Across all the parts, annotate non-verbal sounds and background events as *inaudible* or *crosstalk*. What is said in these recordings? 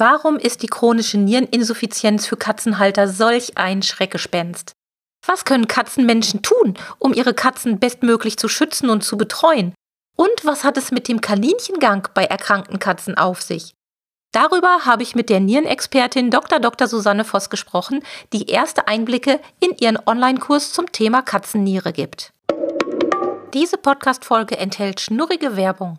Warum ist die chronische Niereninsuffizienz für Katzenhalter solch ein Schreckgespenst? Was können Katzenmenschen tun, um ihre Katzen bestmöglich zu schützen und zu betreuen? Und was hat es mit dem Kaninchengang bei erkrankten Katzen auf sich? Darüber habe ich mit der Nierenexpertin Dr. Dr. Susanne Voss gesprochen, die erste Einblicke in ihren Online-Kurs zum Thema Katzenniere gibt. Diese Podcast-Folge enthält schnurrige Werbung.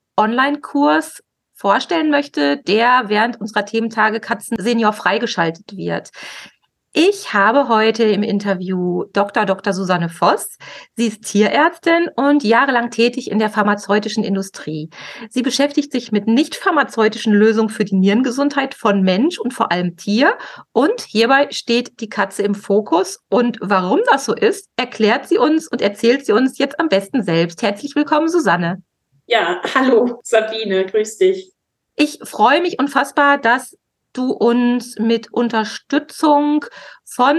Online-Kurs vorstellen möchte, der während unserer Thementage Katzen Senior freigeschaltet wird. Ich habe heute im Interview Dr. Dr. Susanne Voss. Sie ist Tierärztin und jahrelang tätig in der pharmazeutischen Industrie. Sie beschäftigt sich mit nicht pharmazeutischen Lösungen für die Nierengesundheit von Mensch und vor allem Tier. Und hierbei steht die Katze im Fokus. Und warum das so ist, erklärt sie uns und erzählt sie uns jetzt am besten selbst. Herzlich willkommen, Susanne. Ja, hallo Sabine, grüß dich. Ich freue mich unfassbar, dass du uns mit Unterstützung von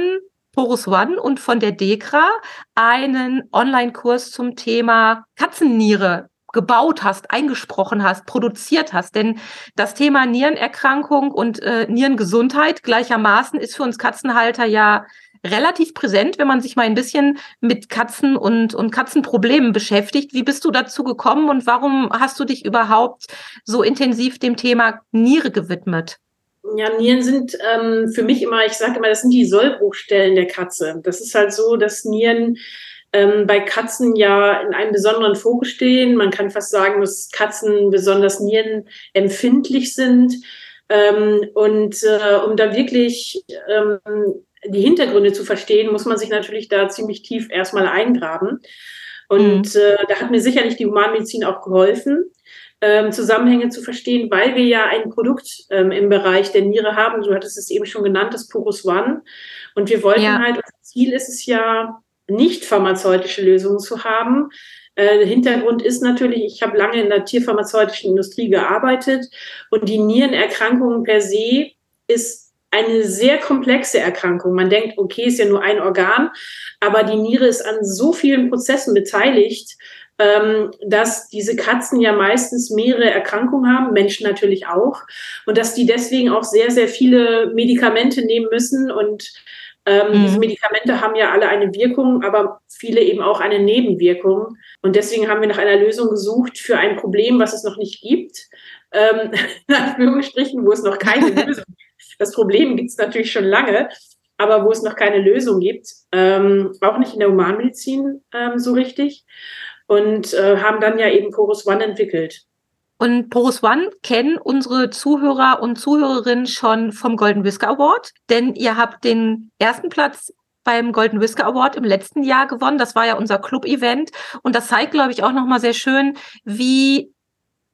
Porus One und von der DEKRA einen Online-Kurs zum Thema Katzenniere gebaut hast, eingesprochen hast, produziert hast. Denn das Thema Nierenerkrankung und äh, Nierengesundheit gleichermaßen ist für uns Katzenhalter ja relativ präsent, wenn man sich mal ein bisschen mit Katzen und, und Katzenproblemen beschäftigt. Wie bist du dazu gekommen und warum hast du dich überhaupt so intensiv dem Thema Niere gewidmet? Ja, Nieren sind ähm, für mich immer, ich sage immer, das sind die Sollbruchstellen der Katze. Das ist halt so, dass Nieren ähm, bei Katzen ja in einem besonderen Fokus stehen. Man kann fast sagen, dass Katzen besonders nierenempfindlich sind. Ähm, und äh, um da wirklich ähm, die Hintergründe zu verstehen, muss man sich natürlich da ziemlich tief erstmal eingraben. Und mhm. äh, da hat mir sicherlich die Humanmedizin auch geholfen, ähm, Zusammenhänge zu verstehen, weil wir ja ein Produkt ähm, im Bereich der Niere haben. Du hattest es eben schon genannt, das Purus One. Und wir wollten ja. halt, unser Ziel ist es ja, nicht pharmazeutische Lösungen zu haben. Äh, Hintergrund ist natürlich, ich habe lange in der tierpharmazeutischen Industrie gearbeitet und die Nierenerkrankung per se ist eine sehr komplexe Erkrankung. Man denkt, okay, ist ja nur ein Organ, aber die Niere ist an so vielen Prozessen beteiligt, ähm, dass diese Katzen ja meistens mehrere Erkrankungen haben, Menschen natürlich auch, und dass die deswegen auch sehr, sehr viele Medikamente nehmen müssen. Und ähm, mhm. diese Medikamente haben ja alle eine Wirkung, aber viele eben auch eine Nebenwirkung. Und deswegen haben wir nach einer Lösung gesucht für ein Problem, was es noch nicht gibt. Ähm, *laughs* in Anführungsstrichen, wo es noch keine *laughs* Lösung gibt das Problem gibt es natürlich schon lange, aber wo es noch keine Lösung gibt, ähm, auch nicht in der Humanmedizin ähm, so richtig. Und äh, haben dann ja eben Chorus One entwickelt. Und Porus One kennen unsere Zuhörer und Zuhörerinnen schon vom Golden Whisker Award, denn ihr habt den ersten Platz beim Golden Whisker Award im letzten Jahr gewonnen. Das war ja unser Club-Event. Und das zeigt, glaube ich, auch nochmal sehr schön, wie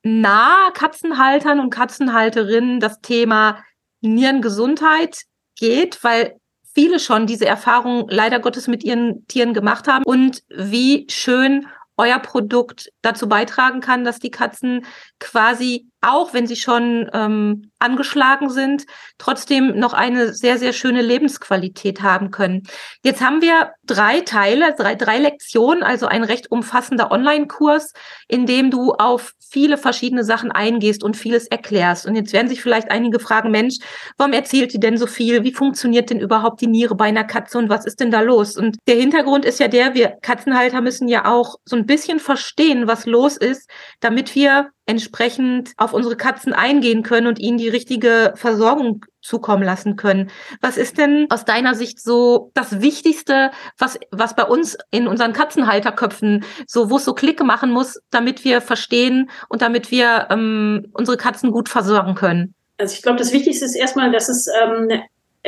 nah Katzenhaltern und Katzenhalterinnen das Thema Nierengesundheit geht, weil viele schon diese Erfahrung leider Gottes mit ihren Tieren gemacht haben. Und wie schön euer Produkt dazu beitragen kann, dass die Katzen quasi, auch wenn sie schon ähm, angeschlagen sind, trotzdem noch eine sehr, sehr schöne Lebensqualität haben können. Jetzt haben wir drei Teile, drei, drei Lektionen, also ein recht umfassender Online-Kurs, in dem du auf viele verschiedene Sachen eingehst und vieles erklärst. Und jetzt werden sich vielleicht einige fragen, Mensch, warum erzählt die denn so viel? Wie funktioniert denn überhaupt die Niere bei einer Katze und was ist denn da los? Und der Hintergrund ist ja der, wir Katzenhalter müssen ja auch so ein bisschen verstehen, was los ist, damit wir entsprechend auf unsere Katzen eingehen können und ihnen die richtige Versorgung zukommen lassen können. Was ist denn aus deiner Sicht so das Wichtigste, was, was bei uns in unseren Katzenhalterköpfen so, wo es so Klicke machen muss, damit wir verstehen und damit wir ähm, unsere Katzen gut versorgen können? Also ich glaube, das Wichtigste ist erstmal, dass es ähm,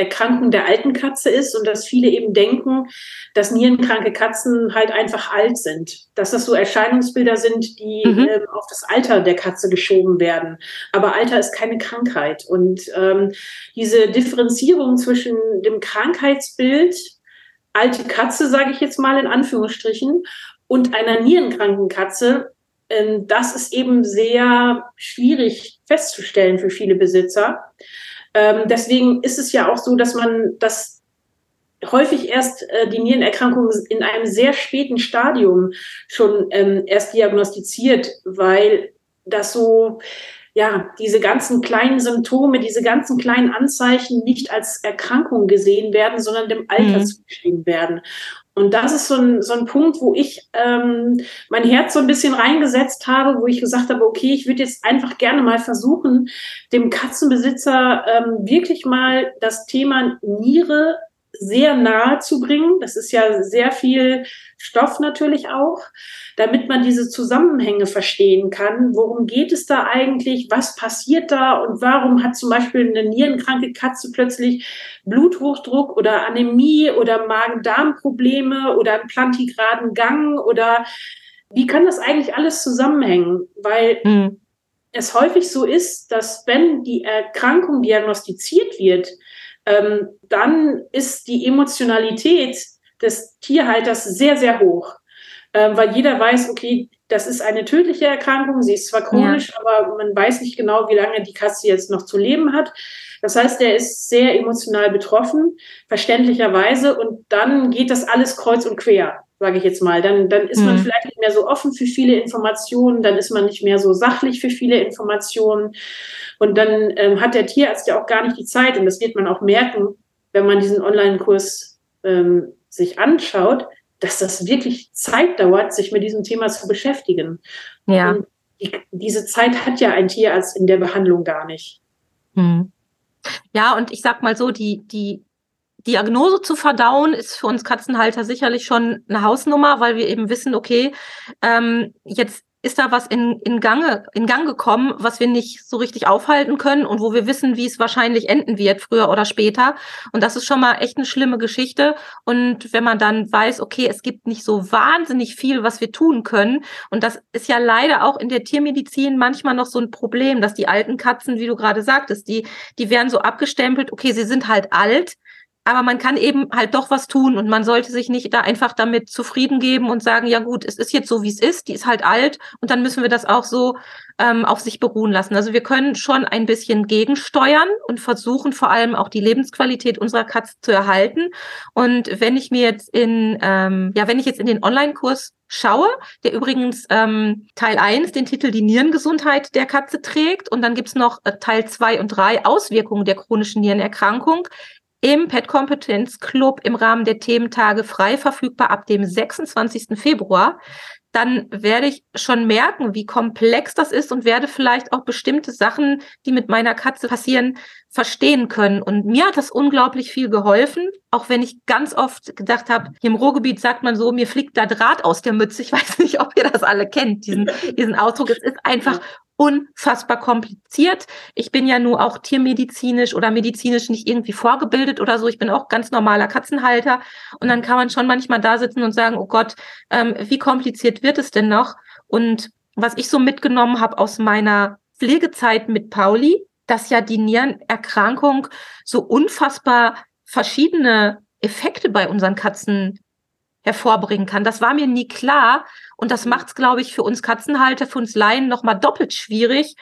Erkrankung der alten Katze ist und dass viele eben denken, dass nierenkranke Katzen halt einfach alt sind. Dass das so Erscheinungsbilder sind, die mhm. ähm, auf das Alter der Katze geschoben werden. Aber Alter ist keine Krankheit. Und ähm, diese Differenzierung zwischen dem Krankheitsbild, alte Katze, sage ich jetzt mal in Anführungsstrichen, und einer nierenkranken Katze, ähm, das ist eben sehr schwierig festzustellen für viele Besitzer. Ähm, deswegen ist es ja auch so, dass man das häufig erst äh, die Nierenerkrankung in einem sehr späten Stadium schon ähm, erst diagnostiziert, weil das so ja, diese ganzen kleinen Symptome, diese ganzen kleinen Anzeichen nicht als Erkrankung gesehen werden, sondern dem Alter mhm. zugeschrieben werden. Und das ist so ein, so ein Punkt, wo ich ähm, mein Herz so ein bisschen reingesetzt habe, wo ich gesagt habe, okay, ich würde jetzt einfach gerne mal versuchen, dem Katzenbesitzer ähm, wirklich mal das Thema Niere sehr nahe zu bringen. Das ist ja sehr viel Stoff natürlich auch, damit man diese Zusammenhänge verstehen kann. Worum geht es da eigentlich? Was passiert da? Und warum hat zum Beispiel eine nierenkranke Katze plötzlich Bluthochdruck oder Anämie oder Magen-Darm-Probleme oder einen plantigraden Gang? Oder wie kann das eigentlich alles zusammenhängen? Weil mhm. es häufig so ist, dass wenn die Erkrankung diagnostiziert wird, ähm, dann ist die Emotionalität des Tierhalters sehr, sehr hoch. Ähm, weil jeder weiß, okay, das ist eine tödliche Erkrankung, sie ist zwar chronisch, ja. aber man weiß nicht genau, wie lange die Katze jetzt noch zu leben hat. Das heißt, er ist sehr emotional betroffen, verständlicherweise, und dann geht das alles kreuz und quer sage ich jetzt mal. Dann, dann ist man mhm. vielleicht nicht mehr so offen für viele Informationen, dann ist man nicht mehr so sachlich für viele Informationen. Und dann ähm, hat der Tierarzt ja auch gar nicht die Zeit, und das wird man auch merken, wenn man diesen Online-Kurs ähm, sich anschaut, dass das wirklich Zeit dauert, sich mit diesem Thema zu beschäftigen. Ja. Und die, diese Zeit hat ja ein Tierarzt in der Behandlung gar nicht. Hm. Ja, und ich sag mal so, die, die Diagnose zu verdauen ist für uns Katzenhalter sicherlich schon eine Hausnummer, weil wir eben wissen, okay, ähm, jetzt ist da was in, in, Gange, in Gang gekommen, was wir nicht so richtig aufhalten können und wo wir wissen, wie es wahrscheinlich enden wird, früher oder später. Und das ist schon mal echt eine schlimme Geschichte. Und wenn man dann weiß, okay, es gibt nicht so wahnsinnig viel, was wir tun können. Und das ist ja leider auch in der Tiermedizin manchmal noch so ein Problem, dass die alten Katzen, wie du gerade sagtest, die, die werden so abgestempelt, okay, sie sind halt alt aber man kann eben halt doch was tun und man sollte sich nicht da einfach damit zufrieden geben und sagen, ja gut, es ist jetzt so, wie es ist, die ist halt alt und dann müssen wir das auch so ähm, auf sich beruhen lassen. Also wir können schon ein bisschen gegensteuern und versuchen vor allem auch die Lebensqualität unserer Katze zu erhalten. Und wenn ich mir jetzt in, ähm, ja, wenn ich jetzt in den Online-Kurs schaue, der übrigens ähm, Teil 1 den Titel Die Nierengesundheit der Katze trägt und dann gibt's noch äh, Teil 2 und 3 Auswirkungen der chronischen Nierenerkrankung im Pet Kompetenz Club im Rahmen der Thementage frei verfügbar ab dem 26. Februar, dann werde ich schon merken, wie komplex das ist und werde vielleicht auch bestimmte Sachen, die mit meiner Katze passieren, verstehen können. Und mir hat das unglaublich viel geholfen, auch wenn ich ganz oft gedacht habe, hier im Ruhrgebiet sagt man so, mir fliegt da Draht aus der Mütze. Ich *laughs* weiß nicht, ob ihr das alle kennt, diesen, diesen Ausdruck. Es ist einfach unfassbar kompliziert. Ich bin ja nur auch tiermedizinisch oder medizinisch nicht irgendwie vorgebildet oder so. Ich bin auch ganz normaler Katzenhalter. Und dann kann man schon manchmal da sitzen und sagen, oh Gott, ähm, wie kompliziert wird es denn noch? Und was ich so mitgenommen habe aus meiner Pflegezeit mit Pauli, dass ja die Nierenerkrankung so unfassbar verschiedene Effekte bei unseren Katzen hervorbringen kann. Das war mir nie klar. Und das macht es, glaube ich, für uns Katzenhalter, für uns Laien nochmal doppelt schwierig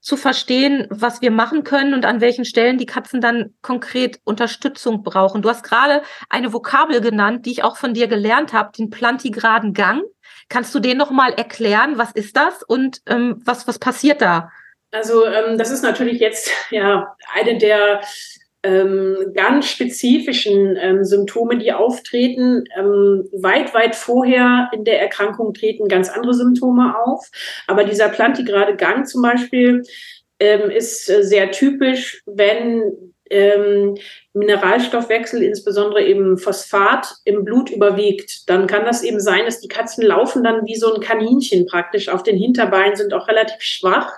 zu verstehen, was wir machen können und an welchen Stellen die Katzen dann konkret Unterstützung brauchen. Du hast gerade eine Vokabel genannt, die ich auch von dir gelernt habe, den plantigraden Gang. Kannst du den nochmal erklären? Was ist das und ähm, was, was passiert da? Also ähm, das ist natürlich jetzt ja eine der ähm, ganz spezifischen ähm, Symptome, die auftreten. Ähm, weit, weit vorher in der Erkrankung treten ganz andere Symptome auf. Aber dieser plantigrade Gang zum Beispiel ähm, ist äh, sehr typisch, wenn ähm, Mineralstoffwechsel, insbesondere eben Phosphat, im Blut überwiegt, dann kann das eben sein, dass die Katzen laufen dann wie so ein Kaninchen praktisch auf den Hinterbeinen, sind auch relativ schwach.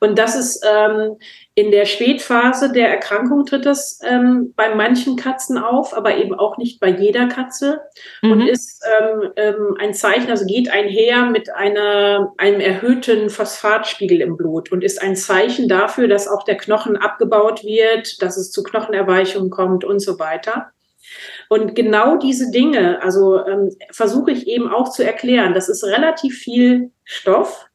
Und das ist ähm, In der Spätphase der Erkrankung tritt das ähm, bei manchen Katzen auf, aber eben auch nicht bei jeder Katze mhm. und ist ähm, ähm, ein Zeichen, also geht einher mit einer, einem erhöhten Phosphatspiegel im Blut und ist ein Zeichen dafür, dass auch der Knochen abgebaut wird, dass es zu Knochenerweichungen kommt und so weiter. Und genau diese Dinge, also ähm, versuche ich eben auch zu erklären. Das ist relativ viel Stoff.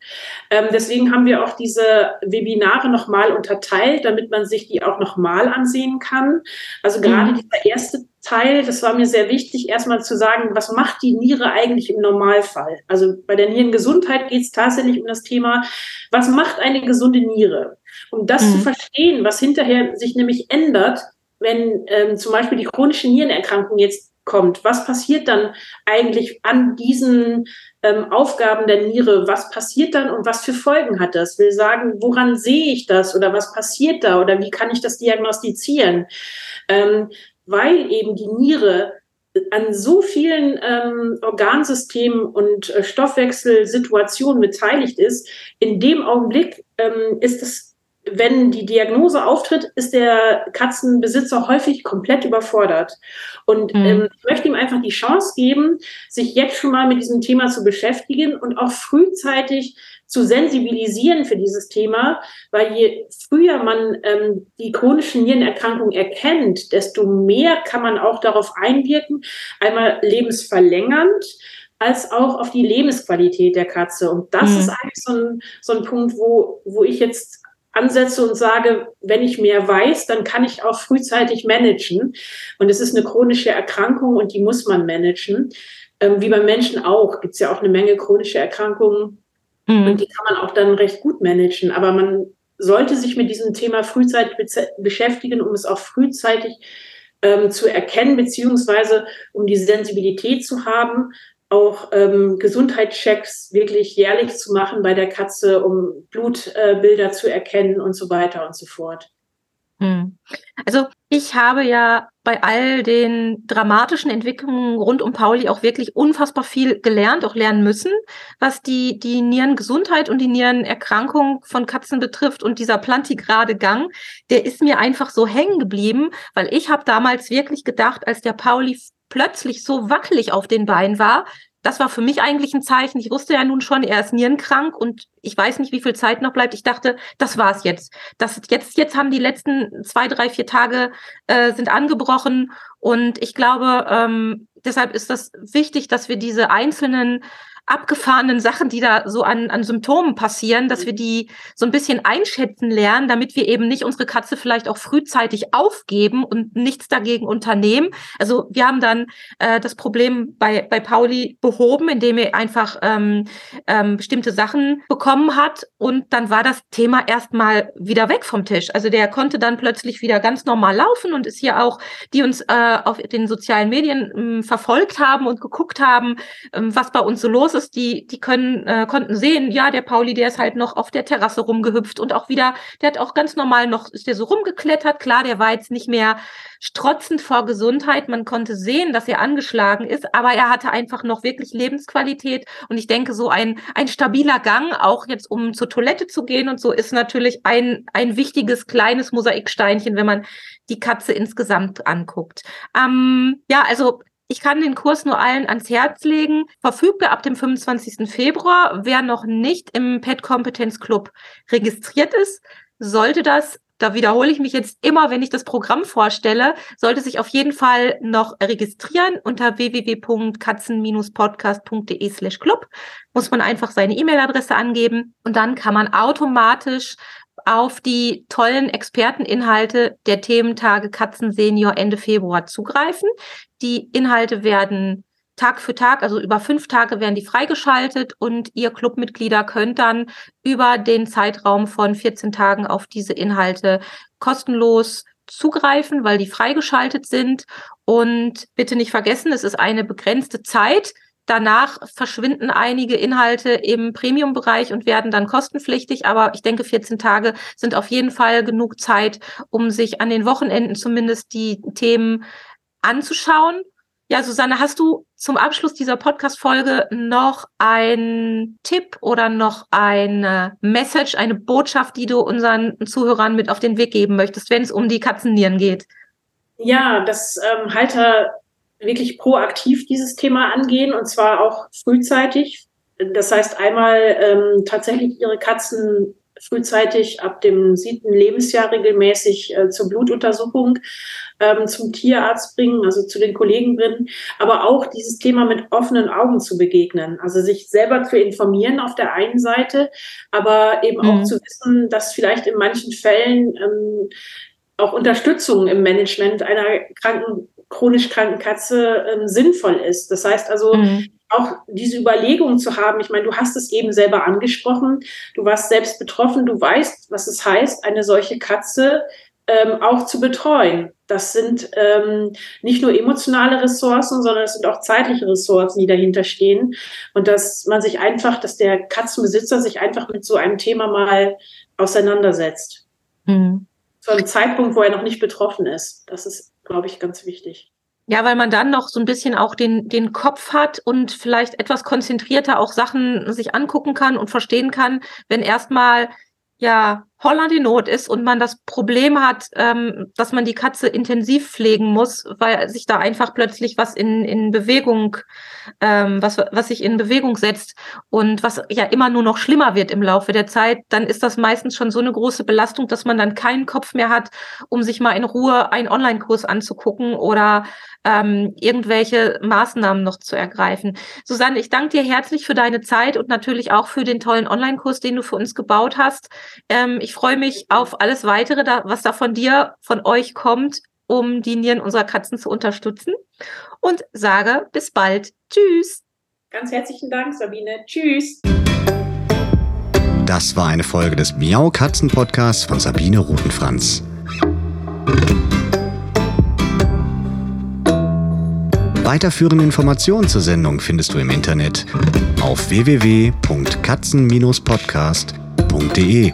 Ähm, deswegen haben wir auch diese Webinare nochmal unterteilt, damit man sich die auch nochmal ansehen kann. Also gerade mhm. dieser erste Teil, das war mir sehr wichtig, erstmal zu sagen, was macht die Niere eigentlich im Normalfall? Also bei der Nierengesundheit geht es tatsächlich um das Thema, was macht eine gesunde Niere? Um das mhm. zu verstehen, was hinterher sich nämlich ändert, wenn ähm, zum Beispiel die chronische Nierenerkrankung jetzt kommt, was passiert dann eigentlich an diesen ähm, Aufgaben der Niere? Was passiert dann und was für Folgen hat das? Will sagen, woran sehe ich das oder was passiert da oder wie kann ich das diagnostizieren? Ähm, weil eben die Niere an so vielen ähm, Organsystemen und äh, Stoffwechselsituationen beteiligt ist, in dem Augenblick ähm, ist es wenn die Diagnose auftritt, ist der Katzenbesitzer häufig komplett überfordert. Und mhm. ähm, ich möchte ihm einfach die Chance geben, sich jetzt schon mal mit diesem Thema zu beschäftigen und auch frühzeitig zu sensibilisieren für dieses Thema, weil je früher man ähm, die chronischen Nierenerkrankungen erkennt, desto mehr kann man auch darauf einwirken, einmal lebensverlängernd, als auch auf die Lebensqualität der Katze. Und das mhm. ist eigentlich so ein, so ein Punkt, wo, wo ich jetzt ansetze und sage, wenn ich mehr weiß, dann kann ich auch frühzeitig managen. Und es ist eine chronische Erkrankung und die muss man managen. Ähm, wie beim Menschen auch, gibt es ja auch eine Menge chronische Erkrankungen mhm. und die kann man auch dann recht gut managen. Aber man sollte sich mit diesem Thema frühzeitig beschäftigen, um es auch frühzeitig ähm, zu erkennen, beziehungsweise um die Sensibilität zu haben, auch ähm, Gesundheitschecks wirklich jährlich zu machen bei der Katze, um Blutbilder äh, zu erkennen und so weiter und so fort. Hm. Also ich habe ja bei all den dramatischen Entwicklungen rund um Pauli auch wirklich unfassbar viel gelernt, auch lernen müssen, was die, die Nierengesundheit und die Nierenerkrankung von Katzen betrifft. Und dieser plantigrade Gang, der ist mir einfach so hängen geblieben, weil ich habe damals wirklich gedacht, als der Pauli plötzlich so wackelig auf den Beinen war, das war für mich eigentlich ein Zeichen. Ich wusste ja nun schon, er ist nierenkrank und ich weiß nicht, wie viel Zeit noch bleibt. Ich dachte, das war's jetzt. Das jetzt, jetzt haben die letzten zwei, drei, vier Tage äh, sind angebrochen und ich glaube, ähm, deshalb ist das wichtig, dass wir diese einzelnen abgefahrenen Sachen, die da so an, an Symptomen passieren, dass wir die so ein bisschen einschätzen lernen, damit wir eben nicht unsere Katze vielleicht auch frühzeitig aufgeben und nichts dagegen unternehmen. Also wir haben dann äh, das Problem bei, bei Pauli behoben, indem er einfach ähm, ähm, bestimmte Sachen bekommen hat und dann war das Thema erstmal wieder weg vom Tisch. Also der konnte dann plötzlich wieder ganz normal laufen und ist hier auch, die uns äh, auf den sozialen Medien ähm, verfolgt haben und geguckt haben, ähm, was bei uns so los ist ist, die, die können, äh, konnten sehen, ja, der Pauli, der ist halt noch auf der Terrasse rumgehüpft und auch wieder, der hat auch ganz normal noch, ist der so rumgeklettert. Klar, der war jetzt nicht mehr strotzend vor Gesundheit. Man konnte sehen, dass er angeschlagen ist, aber er hatte einfach noch wirklich Lebensqualität. Und ich denke, so ein, ein stabiler Gang, auch jetzt um zur Toilette zu gehen und so, ist natürlich ein, ein wichtiges kleines Mosaiksteinchen, wenn man die Katze insgesamt anguckt. Ähm, ja, also ich kann den Kurs nur allen ans Herz legen. Verfügbar ab dem 25. Februar. Wer noch nicht im Pet Kompetenz Club registriert ist, sollte das da wiederhole ich mich jetzt immer, wenn ich das Programm vorstelle, sollte sich auf jeden Fall noch registrieren unter www.katzen-podcast.de slash club. Muss man einfach seine E-Mail-Adresse angeben und dann kann man automatisch auf die tollen Experteninhalte der Thementage Katzen Senior Ende Februar zugreifen. Die Inhalte werden Tag für Tag, also über fünf Tage werden die freigeschaltet und ihr Clubmitglieder könnt dann über den Zeitraum von 14 Tagen auf diese Inhalte kostenlos zugreifen, weil die freigeschaltet sind. Und bitte nicht vergessen, es ist eine begrenzte Zeit. Danach verschwinden einige Inhalte im Premium-Bereich und werden dann kostenpflichtig. Aber ich denke, 14 Tage sind auf jeden Fall genug Zeit, um sich an den Wochenenden zumindest die Themen anzuschauen. Ja, Susanne, hast du zum Abschluss dieser Podcast-Folge noch einen Tipp oder noch eine Message, eine Botschaft, die du unseren Zuhörern mit auf den Weg geben möchtest, wenn es um die Katzennieren geht? Ja, dass ähm, Halter wirklich proaktiv dieses Thema angehen und zwar auch frühzeitig. Das heißt, einmal ähm, tatsächlich ihre Katzen frühzeitig ab dem siebten Lebensjahr regelmäßig äh, zur Blutuntersuchung ähm, zum Tierarzt bringen, also zu den Kollegen bringen, aber auch dieses Thema mit offenen Augen zu begegnen, also sich selber zu informieren auf der einen Seite, aber eben mhm. auch zu wissen, dass vielleicht in manchen Fällen ähm, auch Unterstützung im Management einer kranken, chronisch kranken Katze ähm, sinnvoll ist. Das heißt also, mhm auch diese Überlegung zu haben, ich meine, du hast es eben selber angesprochen, du warst selbst betroffen, du weißt, was es heißt, eine solche Katze ähm, auch zu betreuen. Das sind ähm, nicht nur emotionale Ressourcen, sondern es sind auch zeitliche Ressourcen, die dahinter stehen. Und dass man sich einfach, dass der Katzenbesitzer sich einfach mit so einem Thema mal auseinandersetzt. Mhm. Zu einem Zeitpunkt, wo er noch nicht betroffen ist. Das ist, glaube ich, ganz wichtig. Ja, weil man dann noch so ein bisschen auch den, den Kopf hat und vielleicht etwas konzentrierter auch Sachen sich angucken kann und verstehen kann, wenn erstmal ja Holland in Not ist und man das Problem hat, ähm, dass man die Katze intensiv pflegen muss, weil sich da einfach plötzlich was in, in Bewegung, ähm, was, was sich in Bewegung setzt und was ja immer nur noch schlimmer wird im Laufe der Zeit, dann ist das meistens schon so eine große Belastung, dass man dann keinen Kopf mehr hat, um sich mal in Ruhe einen Online-Kurs anzugucken oder ähm, irgendwelche Maßnahmen noch zu ergreifen. Susanne, ich danke dir herzlich für deine Zeit und natürlich auch für den tollen Online-Kurs, den du für uns gebaut hast. Ähm, ich freue mich auf alles weitere, da, was da von dir, von euch kommt, um die Nieren unserer Katzen zu unterstützen. Und sage bis bald. Tschüss. Ganz herzlichen Dank, Sabine. Tschüss. Das war eine Folge des Miau Katzen Podcasts von Sabine Rutenfranz. Weiterführende Informationen zur Sendung findest du im Internet auf www.katzen-podcast.de.